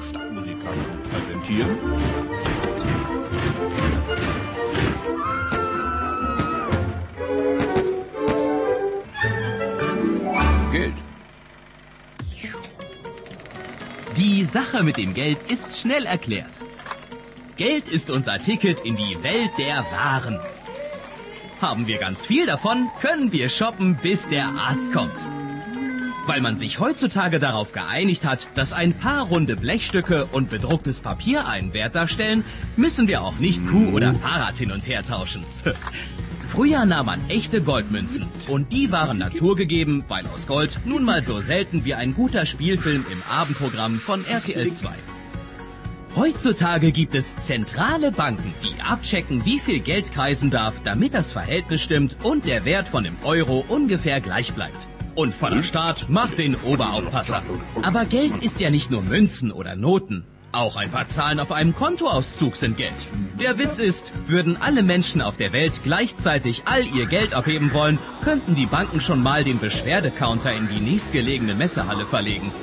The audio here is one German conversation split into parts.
Stadtmusikanten präsentieren. Geld. Die Sache mit dem Geld ist schnell erklärt. Geld ist unser Ticket in die Welt der Waren. Haben wir ganz viel davon, können wir shoppen, bis der Arzt kommt. Weil man sich heutzutage darauf geeinigt hat, dass ein paar runde Blechstücke und bedrucktes Papier einen Wert darstellen, müssen wir auch nicht Kuh oder Fahrrad hin und her tauschen. Früher nahm man echte Goldmünzen und die waren naturgegeben, weil aus Gold nun mal so selten wie ein guter Spielfilm im Abendprogramm von RTL 2. Heutzutage gibt es zentrale Banken, die abchecken, wie viel Geld kreisen darf, damit das Verhältnis stimmt und der Wert von dem Euro ungefähr gleich bleibt. Und von der Staat macht den Oberaufpasser. Aber Geld ist ja nicht nur Münzen oder Noten. Auch ein paar Zahlen auf einem Kontoauszug sind Geld. Der Witz ist, würden alle Menschen auf der Welt gleichzeitig all ihr Geld abheben wollen, könnten die Banken schon mal den Beschwerdecounter in die nächstgelegene Messehalle verlegen.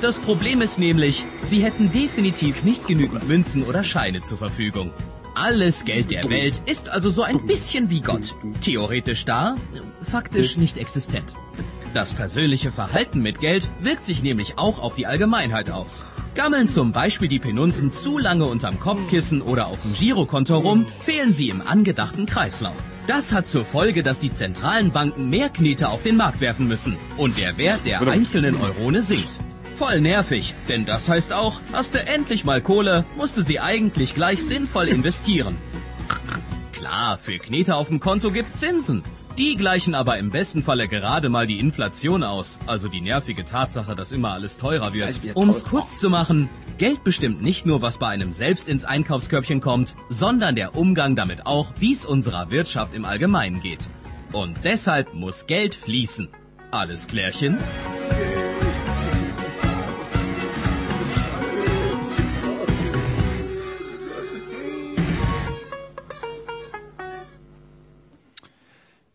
Das Problem ist nämlich, sie hätten definitiv nicht genügend Münzen oder Scheine zur Verfügung. Alles Geld der Welt ist also so ein bisschen wie Gott. Theoretisch da, faktisch nicht existent. Das persönliche Verhalten mit Geld wirkt sich nämlich auch auf die Allgemeinheit aus. Gammeln zum Beispiel die Penunzen zu lange unterm Kopfkissen oder auf dem Girokonto rum, fehlen sie im angedachten Kreislauf. Das hat zur Folge, dass die zentralen Banken mehr Knete auf den Markt werfen müssen und der Wert der einzelnen Eurone sinkt. Voll nervig, denn das heißt auch, hast du endlich mal Kohle, musste sie eigentlich gleich sinnvoll investieren. Klar, für Knete auf dem Konto gibt's Zinsen. Die gleichen aber im besten Falle gerade mal die Inflation aus, also die nervige Tatsache, dass immer alles teurer wird. Um's kurz zu machen, Geld bestimmt nicht nur, was bei einem selbst ins Einkaufskörbchen kommt, sondern der Umgang damit auch, wie's unserer Wirtschaft im Allgemeinen geht. Und deshalb muss Geld fließen. Alles klärchen?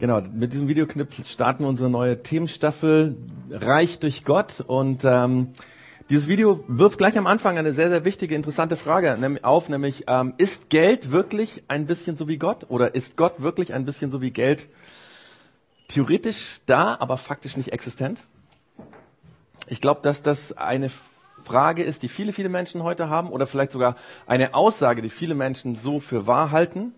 Genau, mit diesem Videoclip starten wir unsere neue Themenstaffel Reich durch Gott. Und ähm, dieses Video wirft gleich am Anfang eine sehr, sehr wichtige, interessante Frage auf, nämlich ähm, ist Geld wirklich ein bisschen so wie Gott? Oder ist Gott wirklich ein bisschen so wie Geld? Theoretisch da, aber faktisch nicht existent? Ich glaube, dass das eine Frage ist, die viele, viele Menschen heute haben, oder vielleicht sogar eine Aussage, die viele Menschen so für wahr halten.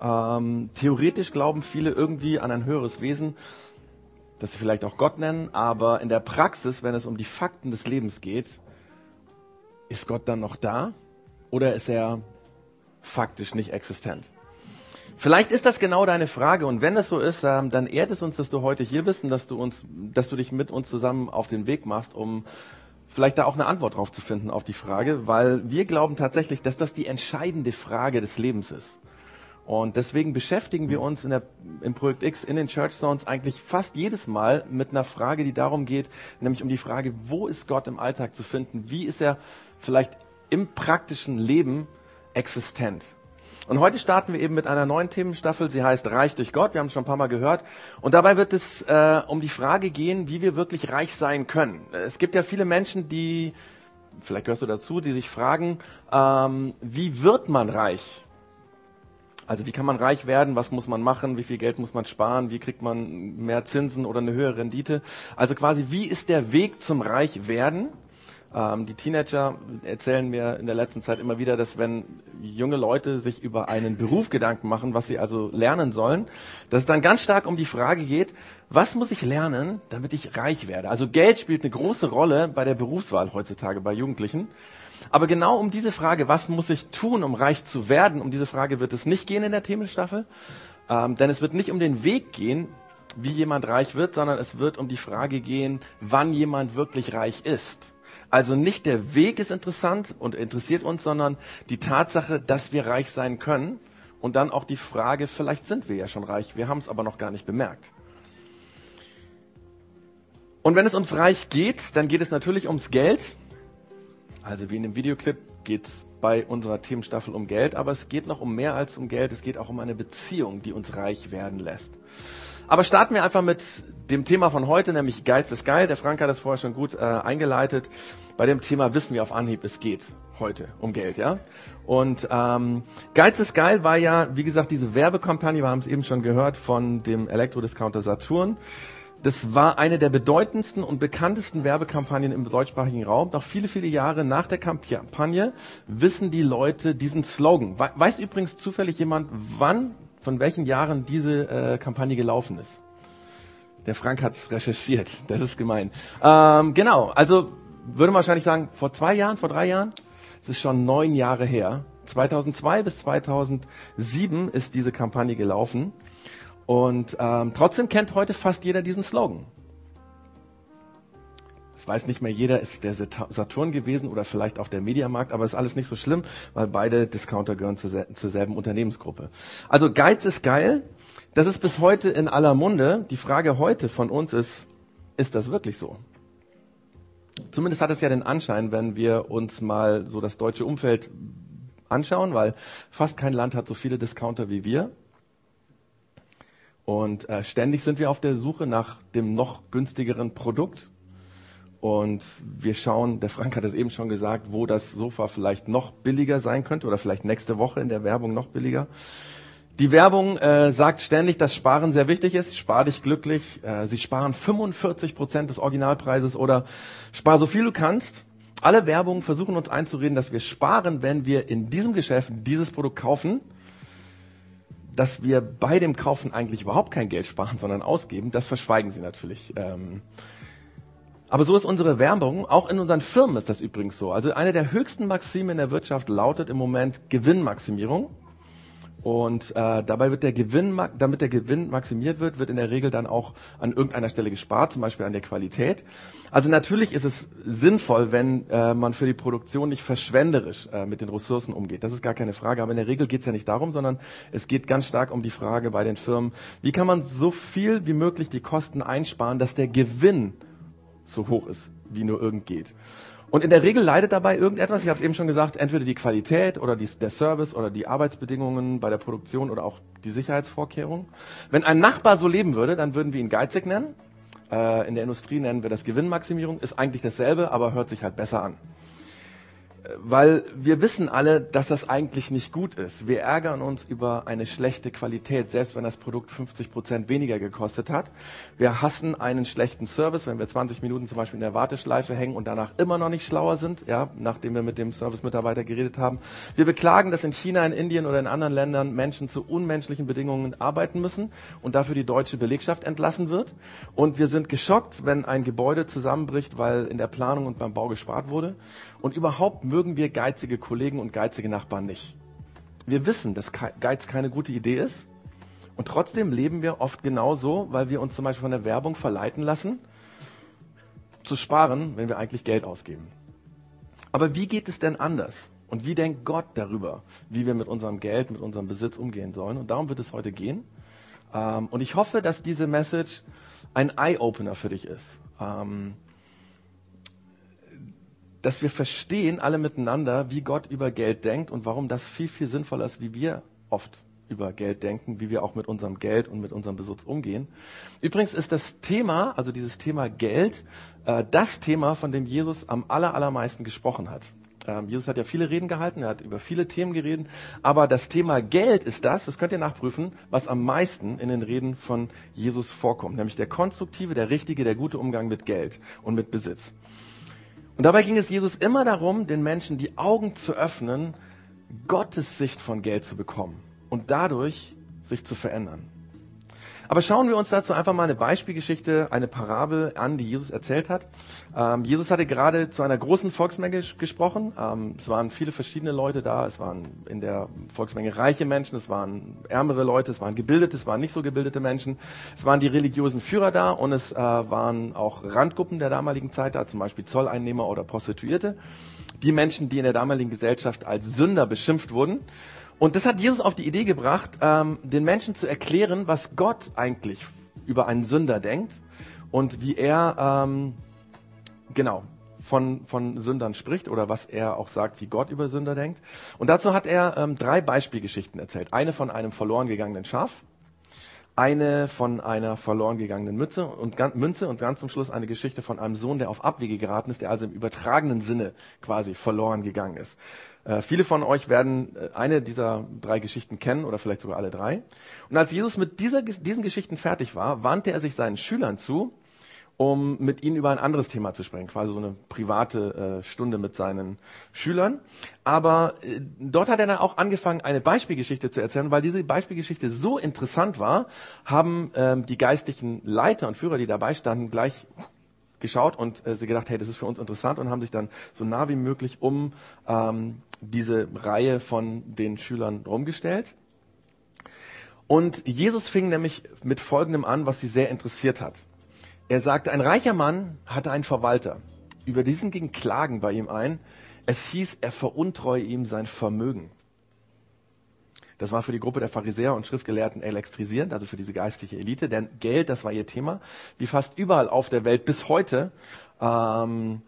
Ähm, theoretisch glauben viele irgendwie an ein höheres Wesen, das sie vielleicht auch Gott nennen, aber in der Praxis, wenn es um die Fakten des Lebens geht, ist Gott dann noch da oder ist er faktisch nicht existent? Vielleicht ist das genau deine Frage und wenn es so ist, ähm, dann ehrt es uns, dass du heute hier bist und dass du uns, dass du dich mit uns zusammen auf den Weg machst, um vielleicht da auch eine Antwort drauf zu finden auf die Frage, weil wir glauben tatsächlich, dass das die entscheidende Frage des Lebens ist. Und deswegen beschäftigen wir uns in der, im Projekt X in den Church Zones eigentlich fast jedes Mal mit einer Frage, die darum geht, nämlich um die Frage, wo ist Gott im Alltag zu finden? Wie ist er vielleicht im praktischen Leben existent? Und heute starten wir eben mit einer neuen Themenstaffel. Sie heißt Reich durch Gott. Wir haben es schon ein paar Mal gehört. Und dabei wird es äh, um die Frage gehen, wie wir wirklich reich sein können. Es gibt ja viele Menschen, die, vielleicht gehörst du dazu, die sich fragen, ähm, wie wird man reich? Also wie kann man reich werden? Was muss man machen? Wie viel Geld muss man sparen? Wie kriegt man mehr Zinsen oder eine höhere Rendite? Also quasi, wie ist der Weg zum Reichwerden? Ähm, die Teenager erzählen mir in der letzten Zeit immer wieder, dass wenn junge Leute sich über einen Beruf Gedanken machen, was sie also lernen sollen, dass es dann ganz stark um die Frage geht, was muss ich lernen, damit ich reich werde? Also Geld spielt eine große Rolle bei der Berufswahl heutzutage bei Jugendlichen. Aber genau um diese Frage, was muss ich tun, um reich zu werden, um diese Frage wird es nicht gehen in der Themenstaffel. Ähm, denn es wird nicht um den Weg gehen, wie jemand reich wird, sondern es wird um die Frage gehen, wann jemand wirklich reich ist. Also nicht der Weg ist interessant und interessiert uns, sondern die Tatsache, dass wir reich sein können. Und dann auch die Frage, vielleicht sind wir ja schon reich, wir haben es aber noch gar nicht bemerkt. Und wenn es ums Reich geht, dann geht es natürlich ums Geld. Also wie in dem Videoclip geht es bei unserer Themenstaffel um Geld, aber es geht noch um mehr als um Geld, es geht auch um eine Beziehung, die uns reich werden lässt. Aber starten wir einfach mit dem Thema von heute, nämlich Geiz ist geil. Der Frank hat das vorher schon gut äh, eingeleitet. Bei dem Thema wissen wir auf Anhieb, es geht heute um Geld, ja. Und ähm, Geiz ist geil war ja, wie gesagt, diese Werbekampagne, wir haben es eben schon gehört, von dem Elektrodiscounter Saturn. Das war eine der bedeutendsten und bekanntesten Werbekampagnen im deutschsprachigen Raum. Noch viele, viele Jahre nach der Kampagne wissen die Leute diesen Slogan. Weiß übrigens zufällig jemand, wann, von welchen Jahren diese äh, Kampagne gelaufen ist? Der Frank hat es recherchiert. Das ist gemein. Ähm, genau, also würde man wahrscheinlich sagen, vor zwei Jahren, vor drei Jahren? Es ist schon neun Jahre her. 2002 bis 2007 ist diese Kampagne gelaufen. Und ähm, trotzdem kennt heute fast jeder diesen Slogan. Es weiß nicht mehr jeder, ist der Saturn gewesen oder vielleicht auch der Mediamarkt, aber ist alles nicht so schlimm, weil beide Discounter gehören zur, zur selben Unternehmensgruppe. Also Geiz ist geil. Das ist bis heute in aller Munde. Die Frage heute von uns ist, ist das wirklich so? Zumindest hat es ja den Anschein, wenn wir uns mal so das deutsche Umfeld anschauen, weil fast kein Land hat so viele Discounter wie wir. Und äh, ständig sind wir auf der Suche nach dem noch günstigeren Produkt. Und wir schauen, der Frank hat es eben schon gesagt, wo das Sofa vielleicht noch billiger sein könnte oder vielleicht nächste Woche in der Werbung noch billiger. Die Werbung äh, sagt ständig, dass Sparen sehr wichtig ist. Spar dich glücklich. Äh, sie sparen 45 Prozent des Originalpreises oder spar so viel du kannst. Alle Werbungen versuchen uns einzureden, dass wir sparen, wenn wir in diesem Geschäft dieses Produkt kaufen dass wir bei dem Kaufen eigentlich überhaupt kein Geld sparen, sondern ausgeben, das verschweigen sie natürlich. Ähm, aber so ist unsere Werbung, auch in unseren Firmen ist das übrigens so. Also eine der höchsten Maxime in der Wirtschaft lautet im Moment Gewinnmaximierung. Und äh, dabei wird der Gewinn, damit der Gewinn maximiert wird, wird in der Regel dann auch an irgendeiner Stelle gespart, zum Beispiel an der Qualität. Also natürlich ist es sinnvoll, wenn äh, man für die Produktion nicht verschwenderisch äh, mit den Ressourcen umgeht. Das ist gar keine Frage. Aber in der Regel geht es ja nicht darum, sondern es geht ganz stark um die Frage bei den Firmen, wie kann man so viel wie möglich die Kosten einsparen, dass der Gewinn so hoch ist, wie nur irgend geht. Und in der Regel leidet dabei irgendetwas, ich habe es eben schon gesagt, entweder die Qualität oder die, der Service oder die Arbeitsbedingungen bei der Produktion oder auch die Sicherheitsvorkehrungen. Wenn ein Nachbar so leben würde, dann würden wir ihn geizig nennen. Äh, in der Industrie nennen wir das Gewinnmaximierung, ist eigentlich dasselbe, aber hört sich halt besser an weil wir wissen alle, dass das eigentlich nicht gut ist. Wir ärgern uns über eine schlechte Qualität, selbst wenn das Produkt 50 Prozent weniger gekostet hat. Wir hassen einen schlechten Service, wenn wir 20 Minuten zum Beispiel in der Warteschleife hängen und danach immer noch nicht schlauer sind, ja, nachdem wir mit dem Servicemitarbeiter geredet haben. Wir beklagen, dass in China, in Indien oder in anderen Ländern Menschen zu unmenschlichen Bedingungen arbeiten müssen und dafür die deutsche Belegschaft entlassen wird. Und wir sind geschockt, wenn ein Gebäude zusammenbricht, weil in der Planung und beim Bau gespart wurde. Und überhaupt mögen wir geizige Kollegen und geizige Nachbarn nicht. Wir wissen, dass Geiz keine gute Idee ist. Und trotzdem leben wir oft genauso, weil wir uns zum Beispiel von der Werbung verleiten lassen, zu sparen, wenn wir eigentlich Geld ausgeben. Aber wie geht es denn anders? Und wie denkt Gott darüber, wie wir mit unserem Geld, mit unserem Besitz umgehen sollen? Und darum wird es heute gehen. Ähm, und ich hoffe, dass diese Message ein Eye-Opener für dich ist. Ähm, dass wir verstehen, alle miteinander, wie Gott über Geld denkt und warum das viel, viel sinnvoller ist, wie wir oft über Geld denken, wie wir auch mit unserem Geld und mit unserem Besitz umgehen. Übrigens ist das Thema, also dieses Thema Geld, äh, das Thema, von dem Jesus am aller, allermeisten gesprochen hat. Ähm, Jesus hat ja viele Reden gehalten, er hat über viele Themen geredet, aber das Thema Geld ist das, das könnt ihr nachprüfen, was am meisten in den Reden von Jesus vorkommt, nämlich der konstruktive, der richtige, der gute Umgang mit Geld und mit Besitz. Und dabei ging es Jesus immer darum, den Menschen die Augen zu öffnen, Gottes Sicht von Geld zu bekommen und dadurch sich zu verändern. Aber schauen wir uns dazu einfach mal eine Beispielgeschichte, eine Parabel an, die Jesus erzählt hat. Ähm, Jesus hatte gerade zu einer großen Volksmenge gesprochen. Ähm, es waren viele verschiedene Leute da. Es waren in der Volksmenge reiche Menschen, es waren ärmere Leute, es waren gebildete, es waren nicht so gebildete Menschen. Es waren die religiösen Führer da und es äh, waren auch Randgruppen der damaligen Zeit da, zum Beispiel Zolleinnehmer oder Prostituierte. Die Menschen, die in der damaligen Gesellschaft als Sünder beschimpft wurden. Und das hat Jesus auf die Idee gebracht, ähm, den Menschen zu erklären, was Gott eigentlich über einen Sünder denkt und wie er ähm, genau von, von Sündern spricht oder was er auch sagt, wie Gott über Sünder denkt. Und dazu hat er ähm, drei Beispielgeschichten erzählt. Eine von einem verloren gegangenen Schaf, eine von einer verloren gegangenen Mütze und, Münze und ganz zum Schluss eine Geschichte von einem Sohn, der auf Abwege geraten ist, der also im übertragenen Sinne quasi verloren gegangen ist. Äh, viele von euch werden äh, eine dieser drei Geschichten kennen oder vielleicht sogar alle drei. Und als Jesus mit dieser, diesen Geschichten fertig war, wandte er sich seinen Schülern zu um mit ihnen über ein anderes Thema zu sprechen, quasi so eine private äh, Stunde mit seinen Schülern. Aber äh, dort hat er dann auch angefangen, eine Beispielgeschichte zu erzählen, weil diese Beispielgeschichte so interessant war, haben ähm, die geistlichen Leiter und Führer, die dabei standen, gleich geschaut und äh, sie gedacht, hey, das ist für uns interessant und haben sich dann so nah wie möglich um ähm, diese Reihe von den Schülern rumgestellt. Und Jesus fing nämlich mit Folgendem an, was sie sehr interessiert hat. Er sagte, ein reicher Mann hatte einen Verwalter. Über diesen ging Klagen bei ihm ein. Es hieß, er veruntreue ihm sein Vermögen. Das war für die Gruppe der Pharisäer und Schriftgelehrten elektrisierend, also für diese geistliche Elite, denn Geld, das war ihr Thema. Wie fast überall auf der Welt bis heute ähm,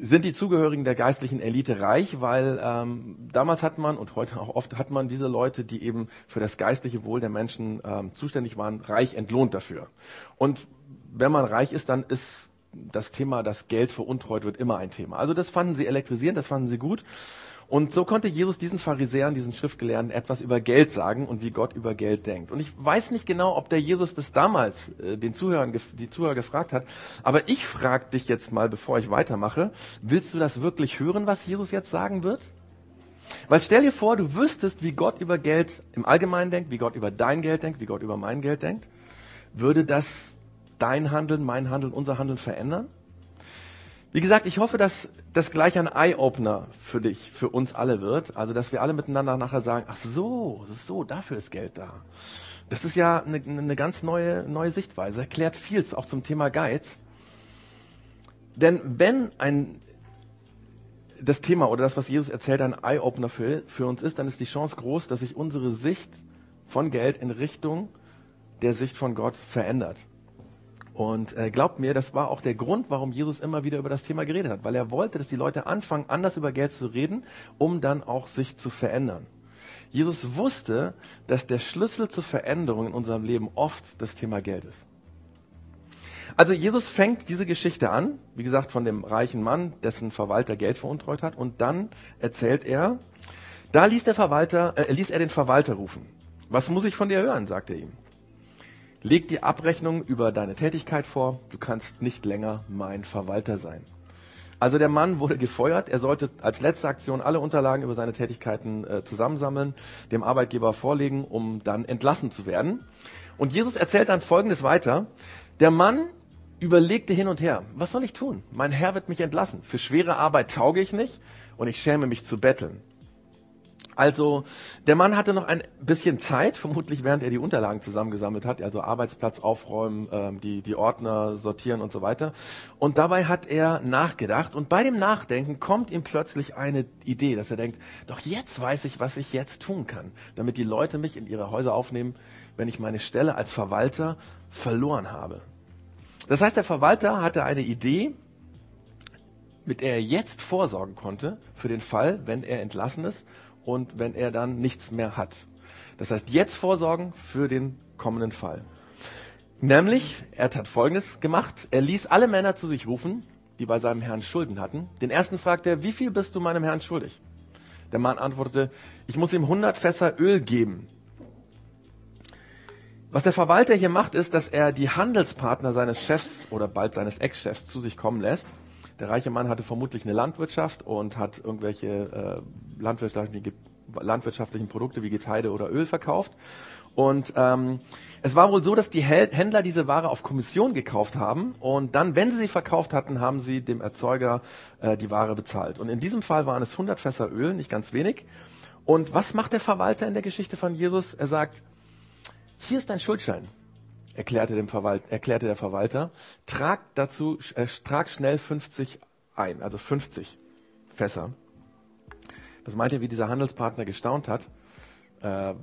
sind die Zugehörigen der geistlichen Elite reich, weil ähm, damals hat man und heute auch oft hat man diese Leute, die eben für das geistliche Wohl der Menschen ähm, zuständig waren, reich entlohnt dafür. Und wenn man reich ist, dann ist das Thema, dass Geld veruntreut wird, immer ein Thema. Also das fanden sie elektrisierend, das fanden sie gut. Und so konnte Jesus diesen Pharisäern, diesen Schriftgelehrten etwas über Geld sagen und wie Gott über Geld denkt. Und ich weiß nicht genau, ob der Jesus das damals äh, den Zuhörern, die Zuhörer gefragt hat, aber ich frage dich jetzt mal, bevor ich weitermache, willst du das wirklich hören, was Jesus jetzt sagen wird? Weil stell dir vor, du wüsstest, wie Gott über Geld im Allgemeinen denkt, wie Gott über dein Geld denkt, wie Gott über mein Geld denkt. Würde das dein Handeln, mein Handeln, unser Handeln verändern? Wie gesagt, ich hoffe, dass das gleich ein Eye-Opener für dich, für uns alle wird. Also, dass wir alle miteinander nachher sagen, ach so, so, dafür ist Geld da. Das ist ja eine, eine ganz neue, neue Sichtweise, erklärt vieles auch zum Thema Geiz. Denn wenn ein, das Thema oder das, was Jesus erzählt, ein Eye-Opener für, für uns ist, dann ist die Chance groß, dass sich unsere Sicht von Geld in Richtung der Sicht von Gott verändert. Und äh, glaubt mir, das war auch der Grund, warum Jesus immer wieder über das Thema geredet hat, weil er wollte, dass die Leute anfangen, anders über Geld zu reden, um dann auch sich zu verändern. Jesus wusste, dass der Schlüssel zur Veränderung in unserem Leben oft das Thema Geld ist. Also Jesus fängt diese Geschichte an, wie gesagt, von dem reichen Mann, dessen Verwalter Geld veruntreut hat, und dann erzählt er, da ließ der Verwalter, äh, ließ er den Verwalter rufen. Was muss ich von dir hören? sagt er ihm. Leg die Abrechnung über deine Tätigkeit vor, du kannst nicht länger mein Verwalter sein. Also der Mann wurde gefeuert, er sollte als letzte Aktion alle Unterlagen über seine Tätigkeiten äh, zusammensammeln, dem Arbeitgeber vorlegen, um dann entlassen zu werden. Und Jesus erzählt dann Folgendes weiter. Der Mann überlegte hin und her, was soll ich tun? Mein Herr wird mich entlassen. Für schwere Arbeit tauge ich nicht und ich schäme mich zu betteln. Also der Mann hatte noch ein bisschen Zeit, vermutlich während er die Unterlagen zusammengesammelt hat, also Arbeitsplatz aufräumen, ähm, die, die Ordner sortieren und so weiter. Und dabei hat er nachgedacht und bei dem Nachdenken kommt ihm plötzlich eine Idee, dass er denkt, doch jetzt weiß ich, was ich jetzt tun kann, damit die Leute mich in ihre Häuser aufnehmen, wenn ich meine Stelle als Verwalter verloren habe. Das heißt, der Verwalter hatte eine Idee, mit der er jetzt vorsorgen konnte für den Fall, wenn er entlassen ist und wenn er dann nichts mehr hat. Das heißt, jetzt vorsorgen für den kommenden Fall. Nämlich, er hat Folgendes gemacht. Er ließ alle Männer zu sich rufen, die bei seinem Herrn Schulden hatten. Den ersten fragte er, wie viel bist du meinem Herrn schuldig? Der Mann antwortete, ich muss ihm 100 Fässer Öl geben. Was der Verwalter hier macht, ist, dass er die Handelspartner seines Chefs oder bald seines Ex-Chefs zu sich kommen lässt der reiche Mann hatte vermutlich eine Landwirtschaft und hat irgendwelche äh, landwirtschaftlichen, landwirtschaftlichen Produkte wie Getreide oder Öl verkauft. Und ähm, es war wohl so, dass die Händler diese Ware auf Kommission gekauft haben und dann, wenn sie sie verkauft hatten, haben sie dem Erzeuger äh, die Ware bezahlt. Und in diesem Fall waren es 100 Fässer Öl, nicht ganz wenig. Und was macht der Verwalter in der Geschichte von Jesus? Er sagt, hier ist dein Schuldschein erklärte, dem Verwalt, erklärte der Verwalter, trag dazu, äh, trag schnell 50 ein, also 50 Fässer. Was meint ihr, wie dieser Handelspartner gestaunt hat? Äh,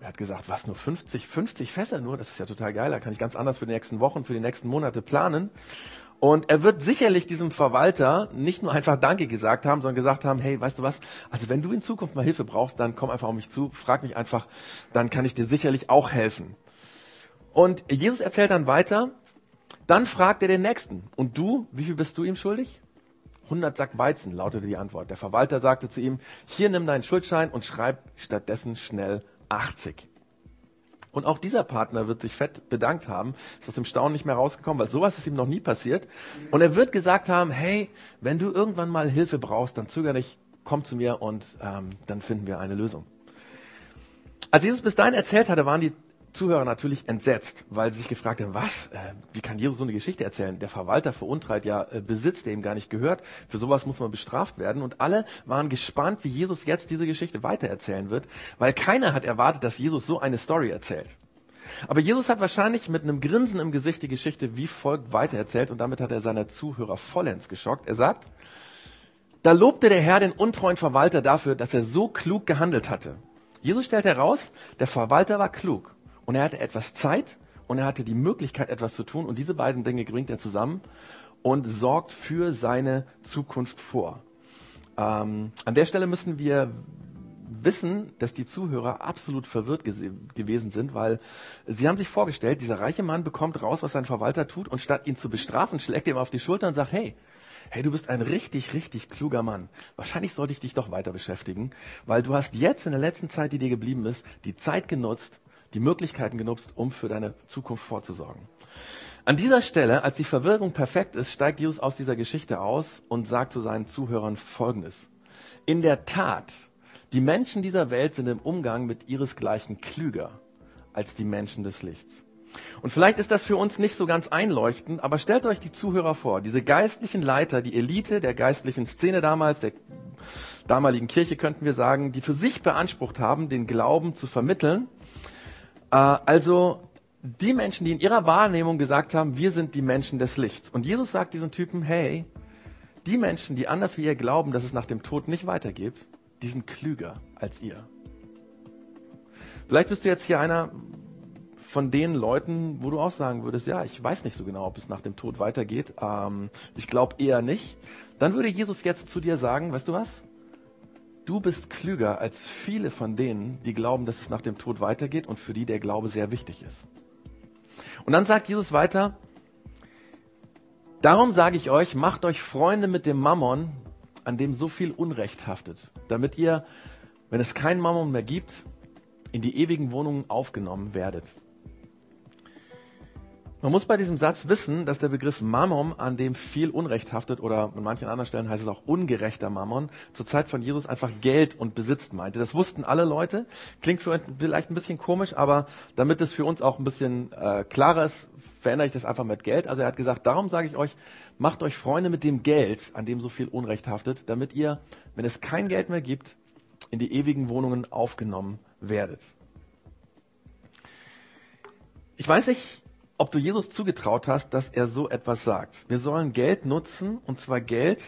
er hat gesagt, was nur 50, 50 Fässer nur, das ist ja total geil, da kann ich ganz anders für die nächsten Wochen, für die nächsten Monate planen. Und er wird sicherlich diesem Verwalter nicht nur einfach Danke gesagt haben, sondern gesagt haben, hey, weißt du was, also wenn du in Zukunft mal Hilfe brauchst, dann komm einfach auf mich zu, frag mich einfach, dann kann ich dir sicherlich auch helfen. Und Jesus erzählt dann weiter, dann fragt er den Nächsten, und du, wie viel bist du ihm schuldig? 100 Sack Weizen, lautete die Antwort. Der Verwalter sagte zu ihm, hier nimm deinen Schuldschein und schreib stattdessen schnell 80. Und auch dieser Partner wird sich fett bedankt haben, ist aus dem Staunen nicht mehr rausgekommen, weil sowas ist ihm noch nie passiert. Und er wird gesagt haben, hey, wenn du irgendwann mal Hilfe brauchst, dann zöger nicht, komm zu mir und ähm, dann finden wir eine Lösung. Als Jesus bis dahin erzählt hatte, waren die Zuhörer natürlich entsetzt, weil sie sich gefragt haben, was, äh, wie kann Jesus so eine Geschichte erzählen? Der Verwalter veruntreibt ja äh, Besitz, der ihm gar nicht gehört. Für sowas muss man bestraft werden. Und alle waren gespannt, wie Jesus jetzt diese Geschichte weitererzählen wird, weil keiner hat erwartet, dass Jesus so eine Story erzählt. Aber Jesus hat wahrscheinlich mit einem Grinsen im Gesicht die Geschichte wie folgt weitererzählt und damit hat er seine Zuhörer vollends geschockt. Er sagt, da lobte der Herr den untreuen Verwalter dafür, dass er so klug gehandelt hatte. Jesus stellt heraus, der Verwalter war klug und er hatte etwas Zeit und er hatte die Möglichkeit, etwas zu tun. Und diese beiden Dinge bringt er zusammen und sorgt für seine Zukunft vor. Ähm, an der Stelle müssen wir wissen, dass die Zuhörer absolut verwirrt gewesen sind, weil sie haben sich vorgestellt, dieser reiche Mann bekommt raus, was sein Verwalter tut und statt ihn zu bestrafen, schlägt er ihm auf die Schulter und sagt, hey, hey, du bist ein richtig, richtig kluger Mann. Wahrscheinlich sollte ich dich doch weiter beschäftigen, weil du hast jetzt in der letzten Zeit, die dir geblieben ist, die Zeit genutzt, die Möglichkeiten genutzt, um für deine Zukunft vorzusorgen. An dieser Stelle, als die Verwirrung perfekt ist, steigt Jesus aus dieser Geschichte aus und sagt zu seinen Zuhörern Folgendes. In der Tat, die Menschen dieser Welt sind im Umgang mit ihresgleichen klüger als die Menschen des Lichts. Und vielleicht ist das für uns nicht so ganz einleuchtend, aber stellt euch die Zuhörer vor, diese geistlichen Leiter, die Elite der geistlichen Szene damals, der damaligen Kirche könnten wir sagen, die für sich beansprucht haben, den Glauben zu vermitteln also die Menschen, die in ihrer Wahrnehmung gesagt haben, wir sind die Menschen des Lichts. Und Jesus sagt diesen Typen, hey, die Menschen, die anders wie ihr glauben, dass es nach dem Tod nicht weitergeht, die sind klüger als ihr. Vielleicht bist du jetzt hier einer von den Leuten, wo du auch sagen würdest, ja, ich weiß nicht so genau, ob es nach dem Tod weitergeht. Ähm, ich glaube eher nicht. Dann würde Jesus jetzt zu dir sagen, weißt du was? Du bist klüger als viele von denen, die glauben, dass es nach dem Tod weitergeht und für die der Glaube sehr wichtig ist. Und dann sagt Jesus weiter, darum sage ich euch, macht euch Freunde mit dem Mammon, an dem so viel Unrecht haftet, damit ihr, wenn es keinen Mammon mehr gibt, in die ewigen Wohnungen aufgenommen werdet. Man muss bei diesem Satz wissen, dass der Begriff Mammon, an dem viel Unrecht haftet, oder an manchen anderen Stellen heißt es auch ungerechter Mammon, zur Zeit von Jesus einfach Geld und Besitz meinte. Das wussten alle Leute. Klingt für vielleicht ein bisschen komisch, aber damit es für uns auch ein bisschen äh, klarer ist, verändere ich das einfach mit Geld. Also er hat gesagt, darum sage ich euch, macht euch Freunde mit dem Geld, an dem so viel Unrecht haftet, damit ihr, wenn es kein Geld mehr gibt, in die ewigen Wohnungen aufgenommen werdet. Ich weiß nicht, ob du Jesus zugetraut hast, dass er so etwas sagt. Wir sollen Geld nutzen, und zwar Geld,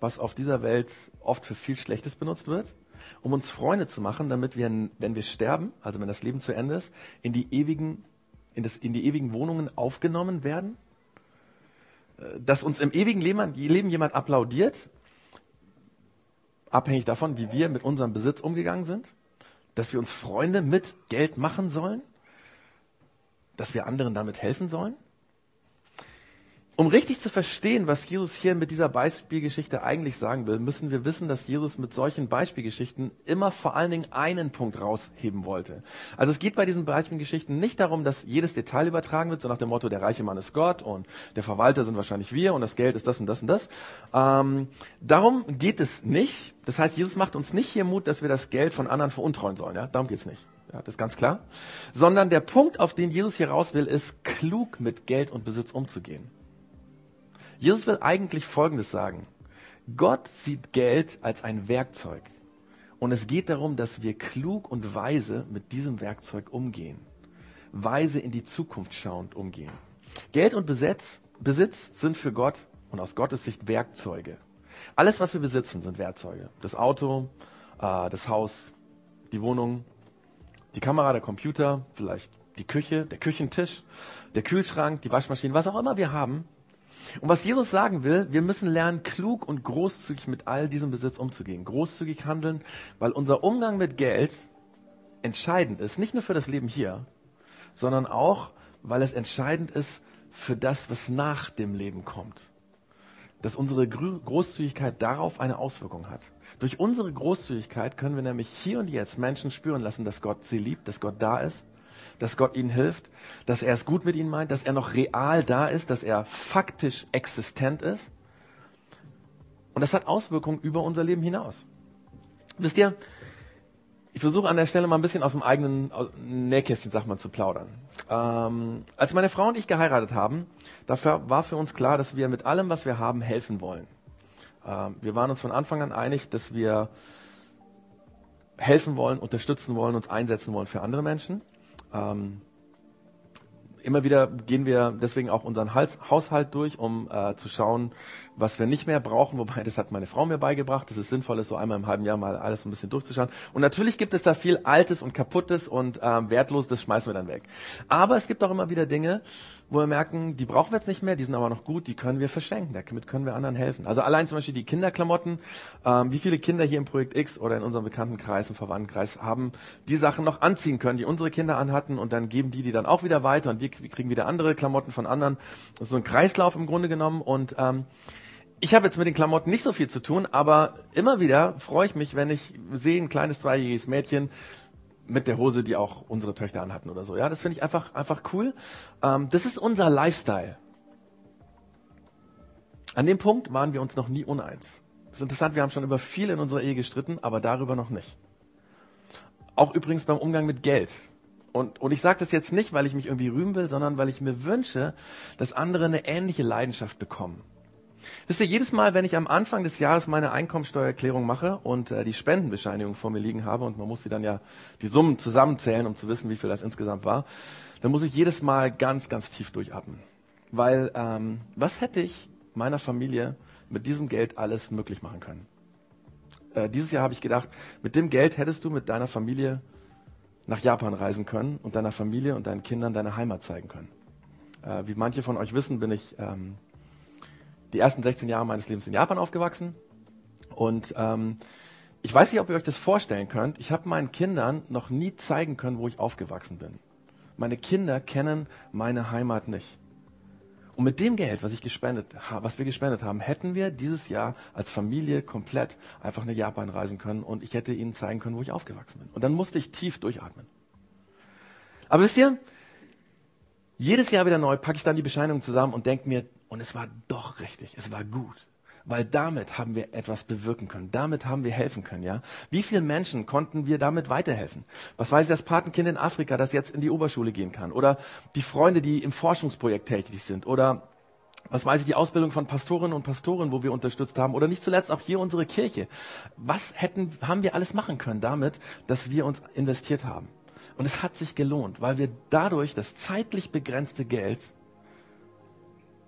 was auf dieser Welt oft für viel Schlechtes benutzt wird, um uns Freunde zu machen, damit wir, wenn wir sterben, also wenn das Leben zu Ende ist, in die ewigen, in, das, in die ewigen Wohnungen aufgenommen werden. Äh, dass uns im ewigen Leben, Leben jemand applaudiert, abhängig davon, wie wir mit unserem Besitz umgegangen sind. Dass wir uns Freunde mit Geld machen sollen dass wir anderen damit helfen sollen? Um richtig zu verstehen, was Jesus hier mit dieser Beispielgeschichte eigentlich sagen will, müssen wir wissen, dass Jesus mit solchen Beispielgeschichten immer vor allen Dingen einen Punkt rausheben wollte. Also es geht bei diesen Beispielgeschichten nicht darum, dass jedes Detail übertragen wird, so nach dem Motto, der reiche Mann ist Gott und der Verwalter sind wahrscheinlich wir und das Geld ist das und das und das. Ähm, darum geht es nicht. Das heißt, Jesus macht uns nicht hier Mut, dass wir das Geld von anderen veruntreuen sollen. Ja? Darum geht's nicht. Das ist ganz klar. Sondern der Punkt, auf den Jesus hier raus will, ist, klug mit Geld und Besitz umzugehen. Jesus will eigentlich Folgendes sagen. Gott sieht Geld als ein Werkzeug. Und es geht darum, dass wir klug und weise mit diesem Werkzeug umgehen. Weise in die Zukunft schauend umgehen. Geld und Besitz, Besitz sind für Gott und aus Gottes Sicht Werkzeuge. Alles, was wir besitzen, sind Werkzeuge. Das Auto, äh, das Haus, die Wohnung, die Kamera, der Computer, vielleicht die Küche, der Küchentisch, der Kühlschrank, die Waschmaschine, was auch immer wir haben. Und was Jesus sagen will, wir müssen lernen, klug und großzügig mit all diesem Besitz umzugehen. Großzügig handeln, weil unser Umgang mit Geld entscheidend ist, nicht nur für das Leben hier, sondern auch weil es entscheidend ist für das, was nach dem Leben kommt. Dass unsere Großzügigkeit darauf eine Auswirkung hat. Durch unsere Großzügigkeit können wir nämlich hier und jetzt Menschen spüren lassen, dass Gott sie liebt, dass Gott da ist, dass Gott ihnen hilft, dass er es gut mit ihnen meint, dass er noch real da ist, dass er faktisch existent ist. Und das hat Auswirkungen über unser Leben hinaus. Wisst ihr, ich versuche an der Stelle mal ein bisschen aus dem eigenen Nähkästchen, sag mal, zu plaudern. Ähm, als meine Frau und ich geheiratet haben, dafür war für uns klar, dass wir mit allem, was wir haben, helfen wollen. Ähm, wir waren uns von Anfang an einig, dass wir helfen wollen, unterstützen wollen, uns einsetzen wollen für andere Menschen. Ähm, immer wieder gehen wir deswegen auch unseren Hals, Haushalt durch, um äh, zu schauen, was wir nicht mehr brauchen. Wobei, das hat meine Frau mir beigebracht, dass es sinnvoll ist, so einmal im halben Jahr mal alles so ein bisschen durchzuschauen. Und natürlich gibt es da viel Altes und Kaputtes und ähm, Wertloses, das schmeißen wir dann weg. Aber es gibt auch immer wieder Dinge, wo wir merken, die brauchen wir jetzt nicht mehr, die sind aber noch gut, die können wir verschenken, damit können wir anderen helfen. Also allein zum Beispiel die Kinderklamotten, ähm, wie viele Kinder hier im Projekt X oder in unserem Bekanntenkreis, im Verwandtenkreis haben die Sachen noch anziehen können, die unsere Kinder anhatten und dann geben die die dann auch wieder weiter und wir kriegen wieder andere Klamotten von anderen. Das ist so ein Kreislauf im Grunde genommen und ähm, ich habe jetzt mit den Klamotten nicht so viel zu tun, aber immer wieder freue ich mich, wenn ich sehe ein kleines zweijähriges Mädchen, mit der Hose, die auch unsere Töchter anhatten oder so. Ja, das finde ich einfach, einfach cool. Ähm, das ist unser Lifestyle. An dem Punkt waren wir uns noch nie uneins. Das ist interessant, wir haben schon über viel in unserer Ehe gestritten, aber darüber noch nicht. Auch übrigens beim Umgang mit Geld. Und, und ich sage das jetzt nicht, weil ich mich irgendwie rühmen will, sondern weil ich mir wünsche, dass andere eine ähnliche Leidenschaft bekommen. Wisst ihr, jedes Mal, wenn ich am Anfang des Jahres meine Einkommensteuererklärung mache und äh, die Spendenbescheinigung vor mir liegen habe und man muss sie dann ja die Summen zusammenzählen, um zu wissen, wie viel das insgesamt war, dann muss ich jedes Mal ganz, ganz tief durchatmen. Weil ähm, was hätte ich meiner Familie mit diesem Geld alles möglich machen können? Äh, dieses Jahr habe ich gedacht, mit dem Geld hättest du mit deiner Familie nach Japan reisen können und deiner Familie und deinen Kindern deine Heimat zeigen können. Äh, wie manche von euch wissen, bin ich ähm, die ersten 16 Jahre meines Lebens in Japan aufgewachsen. Und ähm, ich weiß nicht, ob ihr euch das vorstellen könnt. Ich habe meinen Kindern noch nie zeigen können, wo ich aufgewachsen bin. Meine Kinder kennen meine Heimat nicht. Und mit dem Geld, was ich gespendet, was wir gespendet haben, hätten wir dieses Jahr als Familie komplett einfach nach Japan reisen können und ich hätte ihnen zeigen können, wo ich aufgewachsen bin. Und dann musste ich tief durchatmen. Aber wisst ihr, jedes Jahr wieder neu packe ich dann die Bescheinigung zusammen und denke mir, und es war doch richtig, es war gut. Weil damit haben wir etwas bewirken können. Damit haben wir helfen können, ja. Wie vielen Menschen konnten wir damit weiterhelfen? Was weiß ich, das Patenkind in Afrika, das jetzt in die Oberschule gehen kann? Oder die Freunde, die im Forschungsprojekt tätig sind? Oder was weiß ich, die Ausbildung von Pastorinnen und Pastoren, wo wir unterstützt haben, oder nicht zuletzt auch hier unsere Kirche. Was hätten, haben wir alles machen können damit, dass wir uns investiert haben? Und es hat sich gelohnt, weil wir dadurch das zeitlich begrenzte Geld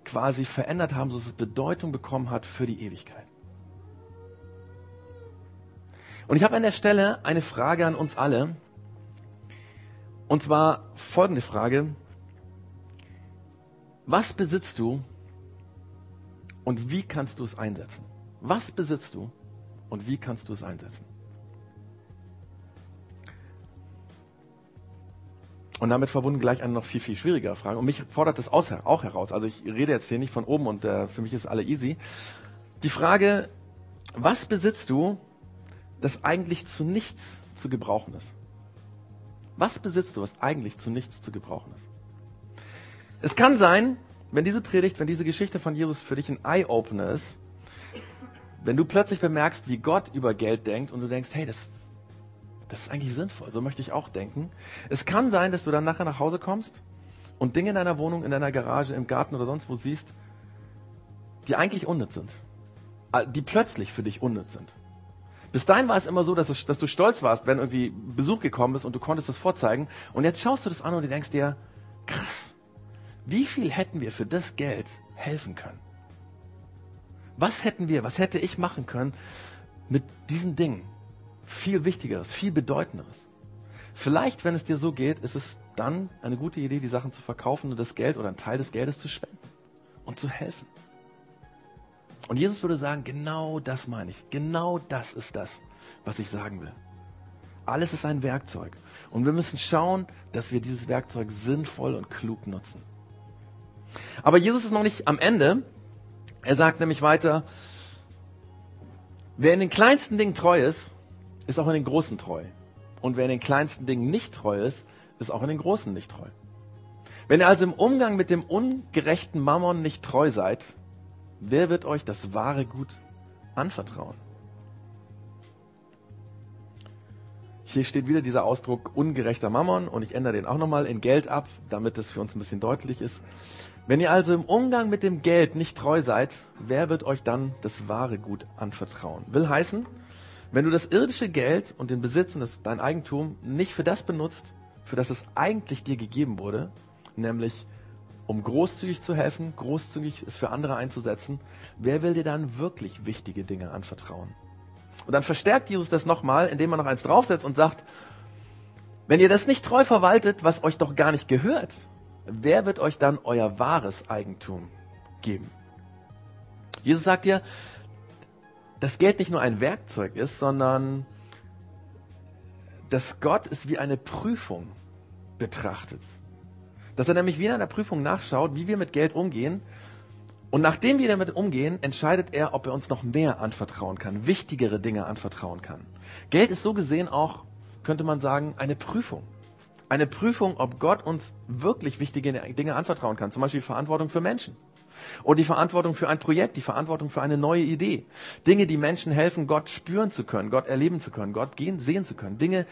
quasi verändert haben, sodass es Bedeutung bekommen hat für die Ewigkeit. Und ich habe an der Stelle eine Frage an uns alle. Und zwar folgende Frage. Was besitzt du und wie kannst du es einsetzen? Was besitzt du und wie kannst du es einsetzen? Und damit verbunden gleich eine noch viel, viel schwierigere Frage. Und mich fordert das auch heraus. Also ich rede jetzt hier nicht von oben und äh, für mich ist alle easy. Die Frage, was besitzt du, das eigentlich zu nichts zu gebrauchen ist? Was besitzt du, was eigentlich zu nichts zu gebrauchen ist? Es kann sein, wenn diese Predigt, wenn diese Geschichte von Jesus für dich ein Eye-Opener ist, wenn du plötzlich bemerkst, wie Gott über Geld denkt und du denkst, hey, das das ist eigentlich sinnvoll. So möchte ich auch denken. Es kann sein, dass du dann nachher nach Hause kommst und Dinge in deiner Wohnung, in deiner Garage, im Garten oder sonst wo siehst, die eigentlich unnütz sind. Äh, die plötzlich für dich unnütz sind. Bis dahin war es immer so, dass, es, dass, du stolz warst, wenn irgendwie Besuch gekommen ist und du konntest das vorzeigen. Und jetzt schaust du das an und du denkst dir, krass, wie viel hätten wir für das Geld helfen können? Was hätten wir, was hätte ich machen können mit diesen Dingen? Viel Wichtigeres, viel Bedeutenderes. Vielleicht, wenn es dir so geht, ist es dann eine gute Idee, die Sachen zu verkaufen und das Geld oder einen Teil des Geldes zu spenden und zu helfen. Und Jesus würde sagen, genau das meine ich. Genau das ist das, was ich sagen will. Alles ist ein Werkzeug. Und wir müssen schauen, dass wir dieses Werkzeug sinnvoll und klug nutzen. Aber Jesus ist noch nicht am Ende. Er sagt nämlich weiter, wer in den kleinsten Dingen treu ist, ist auch in den großen treu. Und wer in den kleinsten Dingen nicht treu ist, ist auch in den großen nicht treu. Wenn ihr also im Umgang mit dem ungerechten Mammon nicht treu seid, wer wird euch das wahre Gut anvertrauen? Hier steht wieder dieser Ausdruck ungerechter Mammon und ich ändere den auch nochmal in Geld ab, damit es für uns ein bisschen deutlich ist. Wenn ihr also im Umgang mit dem Geld nicht treu seid, wer wird euch dann das wahre Gut anvertrauen? Will heißen, wenn du das irdische Geld und den Besitz und das, dein Eigentum nicht für das benutzt, für das es eigentlich dir gegeben wurde, nämlich um großzügig zu helfen, großzügig es für andere einzusetzen, wer will dir dann wirklich wichtige Dinge anvertrauen? Und dann verstärkt Jesus das nochmal, indem er noch eins draufsetzt und sagt, wenn ihr das nicht treu verwaltet, was euch doch gar nicht gehört, wer wird euch dann euer wahres Eigentum geben? Jesus sagt dir, dass Geld nicht nur ein Werkzeug ist, sondern dass Gott es wie eine Prüfung betrachtet. Dass er nämlich wie in einer Prüfung nachschaut, wie wir mit Geld umgehen. Und nachdem wir damit umgehen, entscheidet er, ob er uns noch mehr anvertrauen kann, wichtigere Dinge anvertrauen kann. Geld ist so gesehen auch, könnte man sagen, eine Prüfung. Eine Prüfung, ob Gott uns wirklich wichtige Dinge anvertrauen kann. Zum Beispiel Verantwortung für Menschen. Oder die Verantwortung für ein Projekt, die Verantwortung für eine neue Idee. Dinge, die Menschen helfen, Gott spüren zu können, Gott erleben zu können, Gott gehen, sehen zu können. Dinge,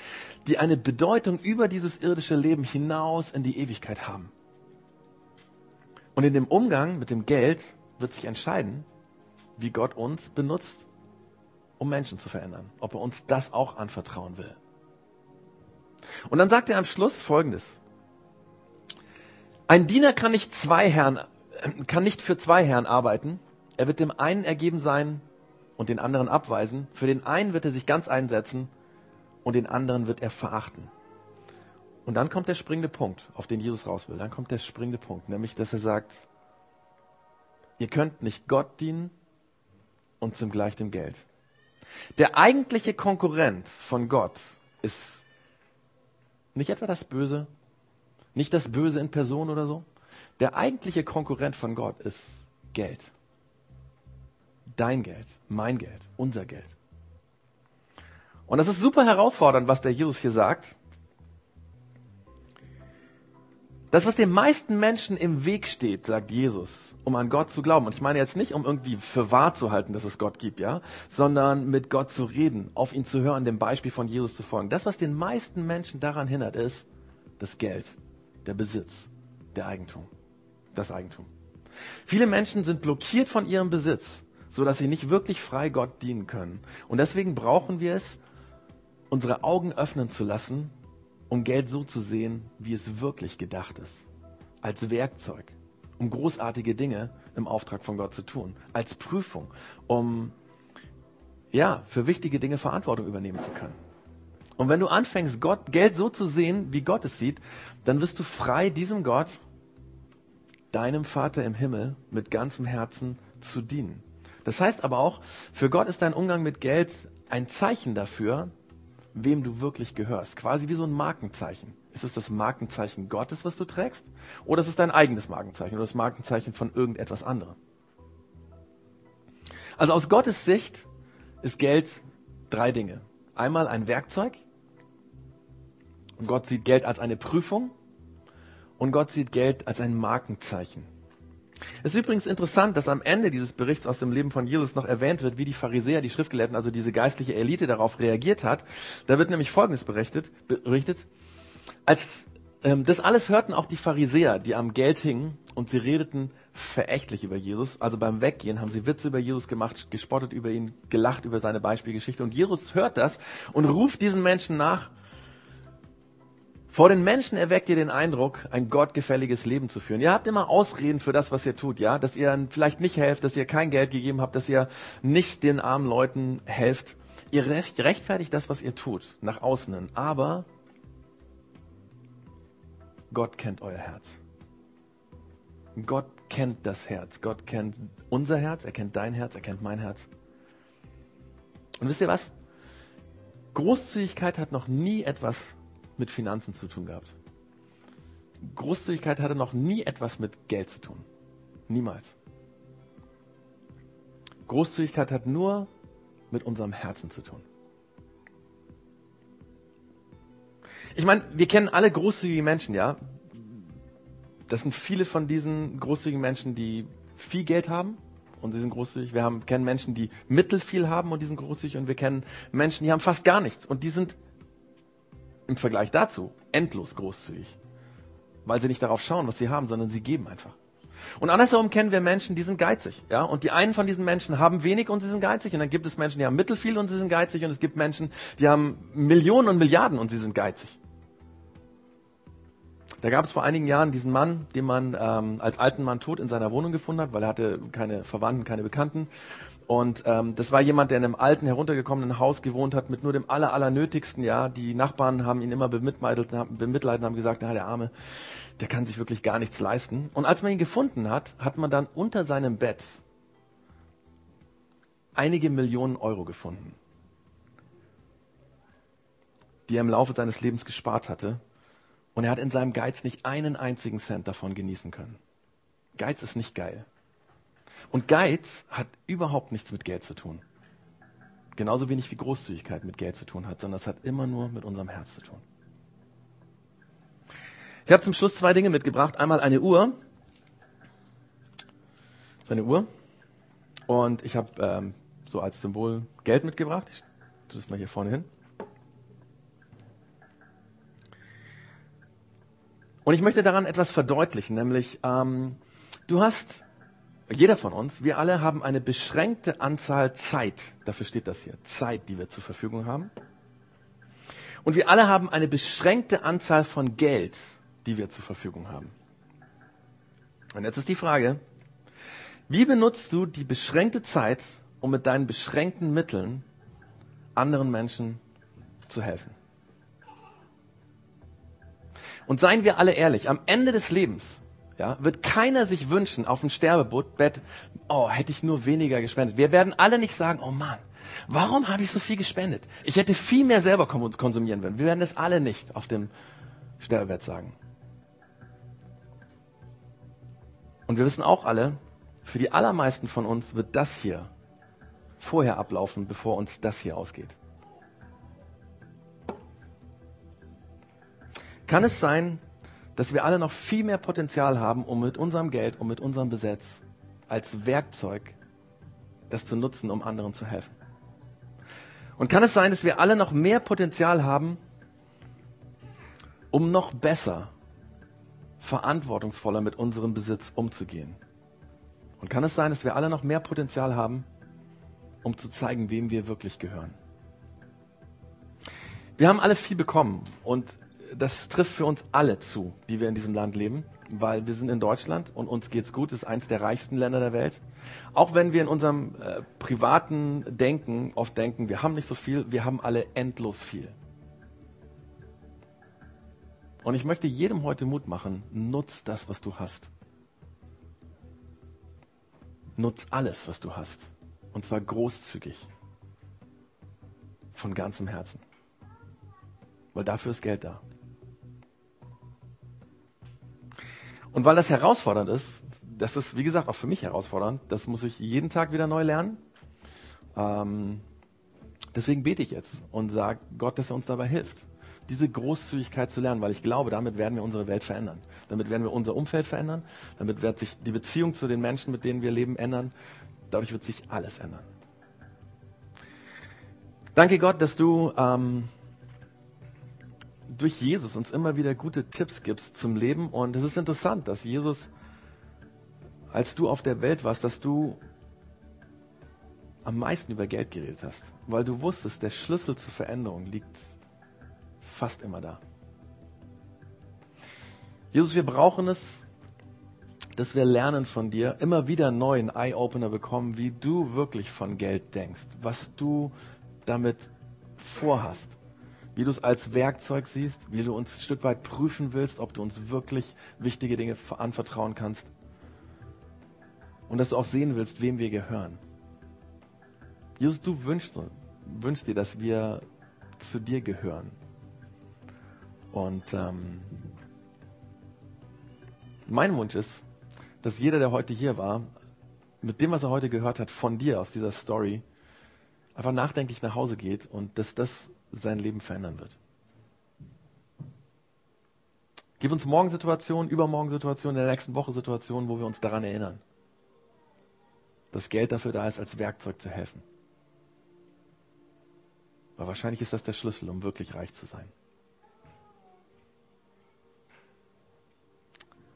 die eine Bedeutung über dieses irdische Leben hinaus in die Ewigkeit haben. Und in dem Umgang mit dem Geld wird sich entscheiden, wie Gott uns benutzt, um Menschen zu verändern. Ob er uns das auch anvertrauen will. Und dann sagt er am Schluss Folgendes. Ein Diener kann nicht zwei Herren kann nicht für zwei Herren arbeiten. Er wird dem einen ergeben sein und den anderen abweisen. Für den einen wird er sich ganz einsetzen und den anderen wird er verachten. Und dann kommt der springende Punkt, auf den Jesus raus will. Dann kommt der springende Punkt, nämlich, dass er sagt, ihr könnt nicht Gott dienen und zum gleich dem Geld. Der eigentliche Konkurrent von Gott ist nicht etwa das Böse, nicht das Böse in Person oder so, der eigentliche Konkurrent von Gott ist Geld. Dein Geld, mein Geld, unser Geld. Und das ist super herausfordernd, was der Jesus hier sagt. Das, was den meisten Menschen im Weg steht, sagt Jesus, um an Gott zu glauben. Und ich meine jetzt nicht, um irgendwie für wahr zu halten, dass es Gott gibt, ja, sondern mit Gott zu reden, auf ihn zu hören, dem Beispiel von Jesus zu folgen. Das, was den meisten Menschen daran hindert, ist das Geld, der Besitz, der Eigentum das Eigentum. Viele Menschen sind blockiert von ihrem Besitz, so dass sie nicht wirklich frei Gott dienen können. Und deswegen brauchen wir es, unsere Augen öffnen zu lassen, um Geld so zu sehen, wie es wirklich gedacht ist. Als Werkzeug, um großartige Dinge im Auftrag von Gott zu tun. Als Prüfung, um ja, für wichtige Dinge Verantwortung übernehmen zu können. Und wenn du anfängst, Gott, Geld so zu sehen, wie Gott es sieht, dann wirst du frei diesem Gott deinem Vater im Himmel mit ganzem Herzen zu dienen. Das heißt aber auch, für Gott ist dein Umgang mit Geld ein Zeichen dafür, wem du wirklich gehörst. Quasi wie so ein Markenzeichen. Ist es das Markenzeichen Gottes, was du trägst? Oder ist es dein eigenes Markenzeichen oder das Markenzeichen von irgendetwas anderem? Also aus Gottes Sicht ist Geld drei Dinge. Einmal ein Werkzeug. Und Gott sieht Geld als eine Prüfung. Und Gott sieht Geld als ein Markenzeichen. Es ist übrigens interessant, dass am Ende dieses Berichts aus dem Leben von Jesus noch erwähnt wird, wie die Pharisäer, die Schriftgelehrten, also diese geistliche Elite darauf reagiert hat. Da wird nämlich Folgendes berichtet. berichtet. Als ähm, das alles hörten auch die Pharisäer, die am Geld hingen, und sie redeten verächtlich über Jesus. Also beim Weggehen haben sie Witze über Jesus gemacht, gespottet über ihn, gelacht über seine Beispielgeschichte. Und Jesus hört das und ruft diesen Menschen nach, vor den Menschen erweckt ihr den Eindruck, ein gottgefälliges Leben zu führen. Ihr habt immer Ausreden für das, was ihr tut, ja, dass ihr vielleicht nicht helft, dass ihr kein Geld gegeben habt, dass ihr nicht den armen Leuten helft. Ihr rechtfertigt das, was ihr tut, nach außen hin. Aber Gott kennt euer Herz. Gott kennt das Herz. Gott kennt unser Herz. Er kennt dein Herz. Er kennt mein Herz. Und wisst ihr was? Großzügigkeit hat noch nie etwas mit Finanzen zu tun gehabt. Großzügigkeit hatte noch nie etwas mit Geld zu tun. Niemals. Großzügigkeit hat nur mit unserem Herzen zu tun. Ich meine, wir kennen alle großzügige Menschen, ja. Das sind viele von diesen großzügigen Menschen, die viel Geld haben und sie sind großzügig. Wir haben, kennen Menschen, die mittel viel haben und die sind großzügig und wir kennen Menschen, die haben fast gar nichts und die sind im Vergleich dazu endlos großzügig, weil sie nicht darauf schauen, was sie haben, sondern sie geben einfach. Und andersherum kennen wir Menschen, die sind geizig, ja. Und die einen von diesen Menschen haben wenig und sie sind geizig. Und dann gibt es Menschen, die haben mittelfiel und sie sind geizig. Und es gibt Menschen, die haben Millionen und Milliarden und sie sind geizig. Da gab es vor einigen Jahren diesen Mann, den man ähm, als alten Mann tot in seiner Wohnung gefunden hat, weil er hatte keine Verwandten, keine Bekannten. Und ähm, das war jemand, der in einem alten, heruntergekommenen Haus gewohnt hat, mit nur dem aller, allernötigsten. Ja, die Nachbarn haben ihn immer bemitleidet, und haben gesagt, na, der Arme, der kann sich wirklich gar nichts leisten. Und als man ihn gefunden hat, hat man dann unter seinem Bett einige Millionen Euro gefunden, die er im Laufe seines Lebens gespart hatte. Und er hat in seinem Geiz nicht einen einzigen Cent davon genießen können. Geiz ist nicht geil. Und Geiz hat überhaupt nichts mit Geld zu tun. Genauso wenig wie Großzügigkeit mit Geld zu tun hat, sondern es hat immer nur mit unserem Herz zu tun. Ich habe zum Schluss zwei Dinge mitgebracht. Einmal eine Uhr. So eine Uhr. Und ich habe ähm, so als Symbol Geld mitgebracht. Ich tue das mal hier vorne hin. Und ich möchte daran etwas verdeutlichen, nämlich ähm, du hast jeder von uns, wir alle haben eine beschränkte Anzahl Zeit, dafür steht das hier, Zeit, die wir zur Verfügung haben. Und wir alle haben eine beschränkte Anzahl von Geld, die wir zur Verfügung haben. Und jetzt ist die Frage, wie benutzt du die beschränkte Zeit, um mit deinen beschränkten Mitteln anderen Menschen zu helfen? Und seien wir alle ehrlich, am Ende des Lebens ja, wird keiner sich wünschen auf dem Sterbebett, oh, hätte ich nur weniger gespendet. Wir werden alle nicht sagen, oh Mann, warum habe ich so viel gespendet? Ich hätte viel mehr selber konsumieren können. Wir werden es alle nicht auf dem Sterbebett sagen. Und wir wissen auch alle, für die allermeisten von uns wird das hier vorher ablaufen, bevor uns das hier ausgeht. Kann es sein, dass wir alle noch viel mehr Potenzial haben, um mit unserem Geld, um mit unserem Besitz als Werkzeug das zu nutzen, um anderen zu helfen. Und kann es sein, dass wir alle noch mehr Potenzial haben, um noch besser, verantwortungsvoller mit unserem Besitz umzugehen? Und kann es sein, dass wir alle noch mehr Potenzial haben, um zu zeigen, wem wir wirklich gehören? Wir haben alle viel bekommen und das trifft für uns alle zu, die wir in diesem Land leben, weil wir sind in Deutschland und uns geht's gut, ist eines der reichsten Länder der Welt. Auch wenn wir in unserem äh, privaten Denken oft denken, wir haben nicht so viel, wir haben alle endlos viel. Und ich möchte jedem heute Mut machen, nutz das, was du hast. Nutz alles, was du hast. Und zwar großzügig. Von ganzem Herzen. Weil dafür ist Geld da. Und weil das herausfordernd ist, das ist, wie gesagt, auch für mich herausfordernd, das muss ich jeden Tag wieder neu lernen. Ähm, deswegen bete ich jetzt und sage Gott, dass er uns dabei hilft, diese Großzügigkeit zu lernen, weil ich glaube, damit werden wir unsere Welt verändern. Damit werden wir unser Umfeld verändern. Damit wird sich die Beziehung zu den Menschen, mit denen wir leben, ändern. Dadurch wird sich alles ändern. Danke Gott, dass du ähm, durch Jesus uns immer wieder gute Tipps gibst zum Leben. Und es ist interessant, dass Jesus, als du auf der Welt warst, dass du am meisten über Geld geredet hast, weil du wusstest, der Schlüssel zur Veränderung liegt fast immer da. Jesus, wir brauchen es, dass wir lernen von dir, immer wieder neuen Eye-Opener bekommen, wie du wirklich von Geld denkst, was du damit vorhast wie du es als Werkzeug siehst, wie du uns ein Stück weit prüfen willst, ob du uns wirklich wichtige Dinge anvertrauen kannst. Und dass du auch sehen willst, wem wir gehören. Jesus, du wünschst, wünschst dir, dass wir zu dir gehören. Und ähm, mein Wunsch ist, dass jeder, der heute hier war, mit dem, was er heute gehört hat, von dir aus dieser Story, einfach nachdenklich nach Hause geht und dass das sein Leben verändern wird. Gib uns morgen Situationen, übermorgen Situationen, in der nächsten Woche Situationen, wo wir uns daran erinnern, dass Geld dafür da ist, als Werkzeug zu helfen. Weil wahrscheinlich ist das der Schlüssel, um wirklich reich zu sein.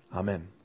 Amen.